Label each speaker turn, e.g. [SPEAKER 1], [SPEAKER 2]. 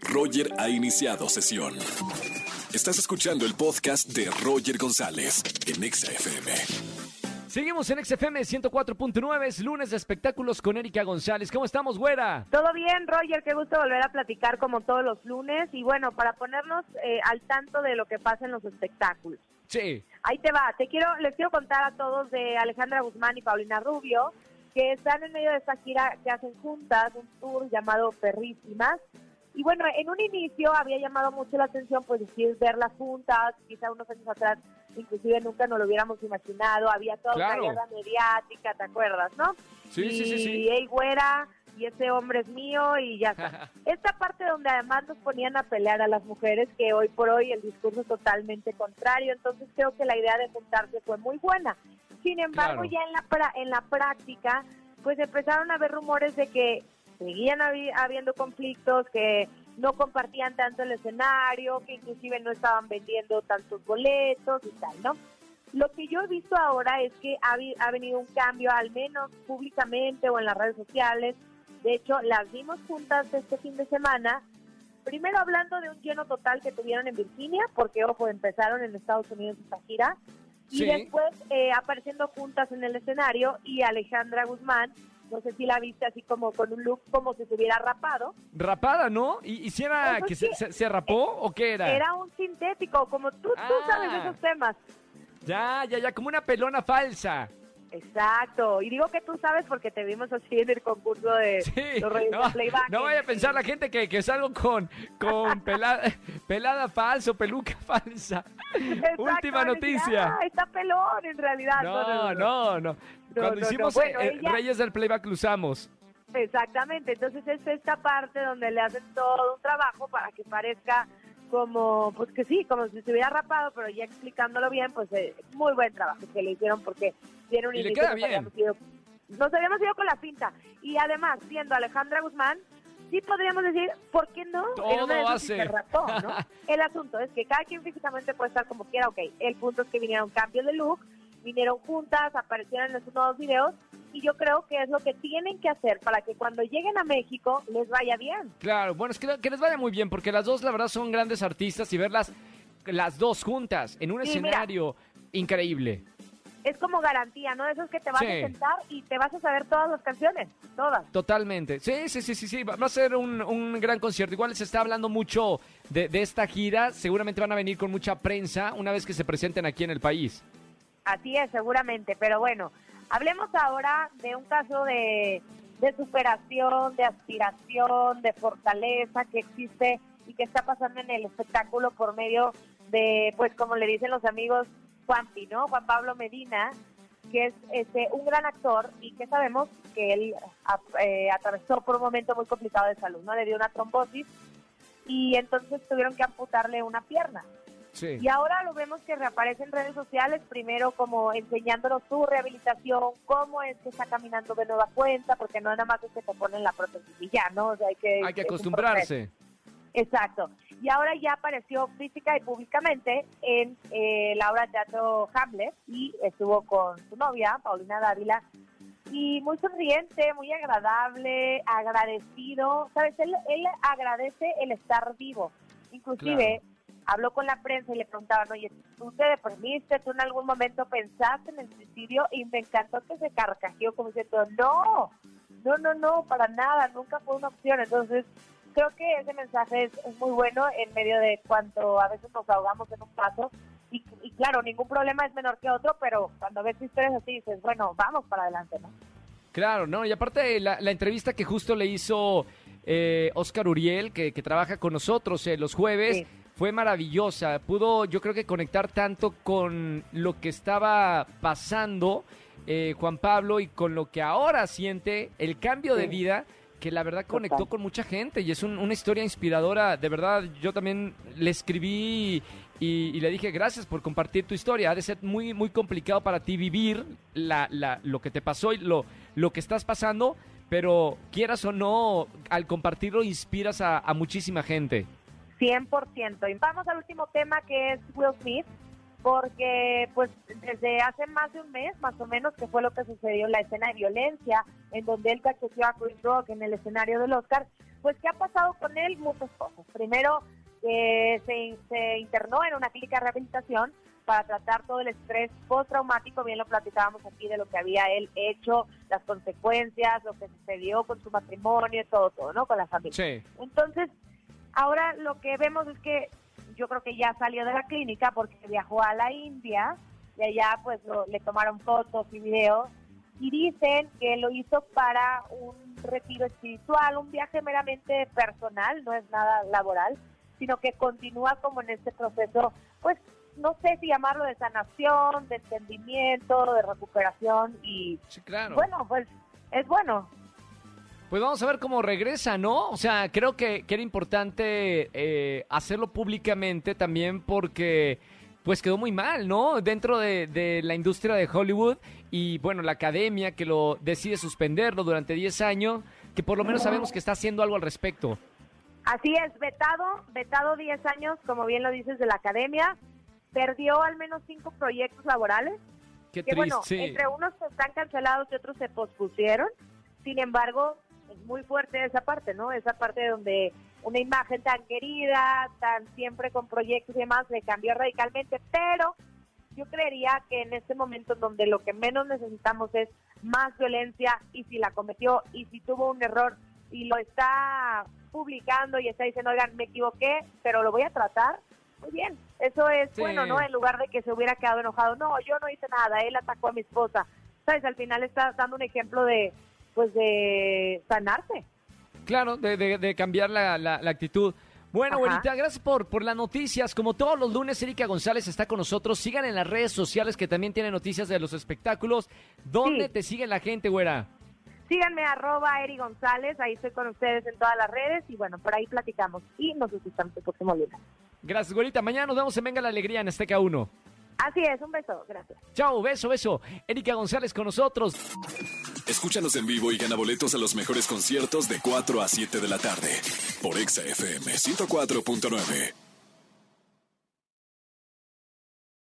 [SPEAKER 1] Roger ha iniciado sesión. Estás escuchando el podcast de Roger González en Exa FM.
[SPEAKER 2] Seguimos en XFM 104.9, es lunes de espectáculos con Erika González. ¿Cómo estamos, güera?
[SPEAKER 3] Todo bien, Roger, qué gusto volver a platicar como todos los lunes. Y bueno, para ponernos eh, al tanto de lo que pasa en los espectáculos.
[SPEAKER 2] Sí.
[SPEAKER 3] Ahí te va, te quiero, les quiero contar a todos de Alejandra Guzmán y Paulina Rubio, que están en medio de esta gira que hacen juntas, un tour llamado Perrísimas. Y bueno, en un inicio había llamado mucho la atención, pues decir, verlas juntas, quizá unos años atrás, inclusive nunca nos lo hubiéramos imaginado, había toda
[SPEAKER 2] Claro.
[SPEAKER 3] una guerra mediática, ¿te acuerdas, no?
[SPEAKER 2] Sí,
[SPEAKER 3] y,
[SPEAKER 2] sí, sí, sí.
[SPEAKER 3] "Ey, güera, y ese hombre es mío, y ya está. Esta parte donde además nos ponían a pelear a las mujeres, que hoy por hoy el discurso es totalmente contrario, entonces creo que la idea de juntarse fue muy buena. Sin embargo,
[SPEAKER 2] Claro.
[SPEAKER 3] ya en la, pra- en la práctica, pues empezaron a haber rumores de que seguían habi- habiendo conflictos, que no compartían tanto el escenario, que inclusive no estaban vendiendo tantos boletos y tal, ¿no? Lo que yo he visto ahora es que ha, ha venido un cambio, al menos públicamente o en las redes sociales. De hecho, las vimos juntas este fin de semana. Primero hablando de un lleno total que tuvieron en Virginia, porque, ojo, empezaron en Estados Unidos esta gira. Y
[SPEAKER 2] Sí.
[SPEAKER 3] después eh, apareciendo juntas en el escenario y Alejandra Guzmán, no sé si la viste así como con un look como si se hubiera rapado.
[SPEAKER 2] Rapada, ¿no? ¿Y, y si era
[SPEAKER 3] Eso
[SPEAKER 2] que
[SPEAKER 3] sí.
[SPEAKER 2] se, se- rapó o qué era?
[SPEAKER 3] Era un sintético, como tú, tú
[SPEAKER 2] Ah.
[SPEAKER 3] sabes de esos temas.
[SPEAKER 2] Ya, ya, ya, como una pelona falsa.
[SPEAKER 3] Exacto, y digo que tú sabes porque te vimos así en el concurso de
[SPEAKER 2] Sí,
[SPEAKER 3] los Reyes
[SPEAKER 2] no,
[SPEAKER 3] del Playback.
[SPEAKER 2] no vaya a pensar la gente que, que salgo con, con pelada, pelada falsa o peluca falsa.
[SPEAKER 3] Exacto,
[SPEAKER 2] Última noticia.
[SPEAKER 3] "Ah, está pelón en realidad.
[SPEAKER 2] No, no, no. Cuando
[SPEAKER 3] no,
[SPEAKER 2] hicimos
[SPEAKER 3] no. Bueno,
[SPEAKER 2] eh,
[SPEAKER 3] ella-
[SPEAKER 2] Reyes del Playback lo usamos.
[SPEAKER 3] Exactamente, entonces es esta parte donde le hacen todo un trabajo para que parezca como, pues que sí, como si se hubiera rapado, pero ya explicándolo bien, pues eh, muy buen trabajo que le hicieron porque tiene un
[SPEAKER 2] Y le
[SPEAKER 3] inicio
[SPEAKER 2] queda
[SPEAKER 3] nos
[SPEAKER 2] bien.
[SPEAKER 3] habíamos ido- nos habíamos ido con la pinta. Y además, siendo Alejandra Guzmán, sí podríamos decir, ¿por qué no?
[SPEAKER 2] Todo
[SPEAKER 3] En
[SPEAKER 2] hace.
[SPEAKER 3] ¿no? El asunto es que cada quien físicamente puede estar como quiera, ok. El punto es que vinieron cambios de look, vinieron juntas, aparecieron en sus nuevos videos, y yo creo que es lo que tienen que hacer para que cuando lleguen a México les vaya bien.
[SPEAKER 2] Claro, bueno, es que, que les vaya muy bien, porque las dos, la verdad, son grandes artistas y verlas las dos juntas en un
[SPEAKER 3] Sí, mira.
[SPEAKER 2] escenario increíble.
[SPEAKER 3] Es como garantía, ¿no? Eso es que te vas
[SPEAKER 2] Sí.
[SPEAKER 3] a sentar y te vas a saber todas las canciones, todas.
[SPEAKER 2] Totalmente. Sí, sí, sí, sí, sí. Va va a ser un, un gran concierto. Igual se está hablando mucho de, de esta gira. Seguramente van a venir con mucha prensa una vez que se presenten aquí en el país.
[SPEAKER 3] Así es, seguramente. Pero bueno, hablemos ahora de un caso de, de superación, de aspiración, de fortaleza que existe y que está pasando en el espectáculo por medio de, pues como le dicen los amigos, Juanpi, ¿no? Juan Pablo Medina, que es este un gran actor y que sabemos que él a- eh, atravesó por un momento muy complicado de salud, ¿no? Le dio una trombosis y entonces tuvieron que amputarle una pierna.
[SPEAKER 2] Sí.
[SPEAKER 3] Y ahora lo vemos que reaparece en redes sociales, primero como enseñándonos su rehabilitación, cómo es que está caminando de nueva cuenta, porque no nada más es que te ponen la prótesis y ya, ¿no? O sea, hay que,
[SPEAKER 2] Hay acostumbrarse.
[SPEAKER 3] Exacto. Y ahora ya apareció física y públicamente en eh, la obra de teatro Hamlet y estuvo con su novia, Paulina Dávila, y muy sonriente, muy agradable, agradecido. ¿Sabes? Él, él agradece el estar vivo. Inclusive habló con la prensa y le preguntaban, oye, ¿tú te deprimiste? ¿Tú en algún momento pensaste en el suicidio? Y me encantó que se carcajeó como diciendo, no, no, no, no, para nada, nunca fue una opción. Entonces, creo que ese mensaje es, es muy bueno en medio de cuando a veces nos ahogamos en un paso. Y, y claro, ningún problema es menor que otro, pero cuando ves historias así dices, bueno, vamos para adelante, ¿no?
[SPEAKER 2] Claro, ¿no? Y aparte la, la entrevista que justo le hizo eh, Oscar Uriel, que, que trabaja con nosotros eh, los jueves,
[SPEAKER 3] Sí.
[SPEAKER 2] fue maravillosa. Pudo, yo creo que conectar tanto con lo que estaba pasando eh, Juan Pablo y con lo que ahora siente, el cambio de vida, que la verdad conectó con mucha gente y es un- una historia inspiradora. De verdad, yo también le escribí y, y le dije gracias por compartir tu historia. Ha de ser muy, muy complicado para ti vivir la, la- lo que te pasó y lo, lo que estás pasando, pero quieras o no, al compartirlo inspiras a, a muchísima gente.
[SPEAKER 3] 100%. Y vamos al último tema que es Will Smith, porque pues desde hace más de un mes, más o menos, que fue lo que sucedió en la escena de violencia, en donde él cacheteó a Chris Rock en el escenario del Oscar, pues, ¿qué ha pasado con él? Muchas cosas. Primero, eh, se, se internó en una clínica de rehabilitación para tratar todo el estrés postraumático, bien lo platicábamos aquí de lo que había él hecho, las consecuencias, lo que sucedió con su matrimonio, todo, todo, ¿no? Con la familia.
[SPEAKER 2] Sí.
[SPEAKER 3] Entonces, ahora lo que vemos es que yo creo que ya salió de la clínica porque viajó a la India y allá pues lo- le tomaron fotos y videos y dicen que lo hizo para un retiro espiritual, un viaje meramente personal, no es nada laboral, sino que continúa como en este proceso, pues no sé si llamarlo de sanación, de entendimiento, de recuperación y
[SPEAKER 2] Sí, claro.
[SPEAKER 3] bueno, pues es bueno.
[SPEAKER 2] Pues vamos a ver cómo regresa, ¿no? O sea, creo que, que era importante eh, hacerlo públicamente también porque pues quedó muy mal, ¿no? Dentro de, de la industria de Hollywood y bueno, la academia que lo decide suspenderlo durante 10 años, que por lo menos sabemos que está haciendo algo al respecto.
[SPEAKER 3] Así es, vetado, vetado 10 años, como bien lo dices, de la academia, perdió al menos cinco proyectos laborales,
[SPEAKER 2] Qué
[SPEAKER 3] que
[SPEAKER 2] triste.
[SPEAKER 3] bueno,
[SPEAKER 2] sí.
[SPEAKER 3] entre unos están cancelados y otros se pospusieron, sin embargo, es muy fuerte esa parte, ¿no? Esa parte donde una imagen tan querida, tan siempre con proyectos y demás, le cambió radicalmente, pero yo creería que en este momento en donde lo que menos necesitamos es más violencia y si la cometió y si tuvo un error y lo está publicando y está diciendo, oigan, me equivoqué, pero lo voy a tratar, muy bien, eso es
[SPEAKER 2] Sí.
[SPEAKER 3] bueno, ¿no? En lugar de que se hubiera quedado enojado, no, yo no hice nada, él atacó a mi esposa, ¿sabes? Al final está dando un ejemplo de, pues, de sanarse.
[SPEAKER 2] Claro, de, de- de cambiar la, la- la actitud. Bueno,
[SPEAKER 3] Ajá.
[SPEAKER 2] abuelita, gracias por, por las noticias. Como todos los lunes, Erika González está con nosotros. Sigan en las redes sociales que también tienen noticias de los espectáculos. ¿Dónde
[SPEAKER 3] Sí.
[SPEAKER 2] te sigue la gente, güera?
[SPEAKER 3] Síganme arroba Eri González, ahí estoy con ustedes en todas las redes y bueno, por ahí platicamos y nos escuchamos el próximo lunes.
[SPEAKER 2] Gracias, güerita. Mañana nos vemos en Venga la Alegría en Azteca 1.
[SPEAKER 3] Así es, un beso, gracias.
[SPEAKER 2] Chao, beso, beso. Erika González con nosotros.
[SPEAKER 1] Escúchanos en vivo y gana boletos a los mejores conciertos de 4 a 7 de la tarde por Exa FM 104.9.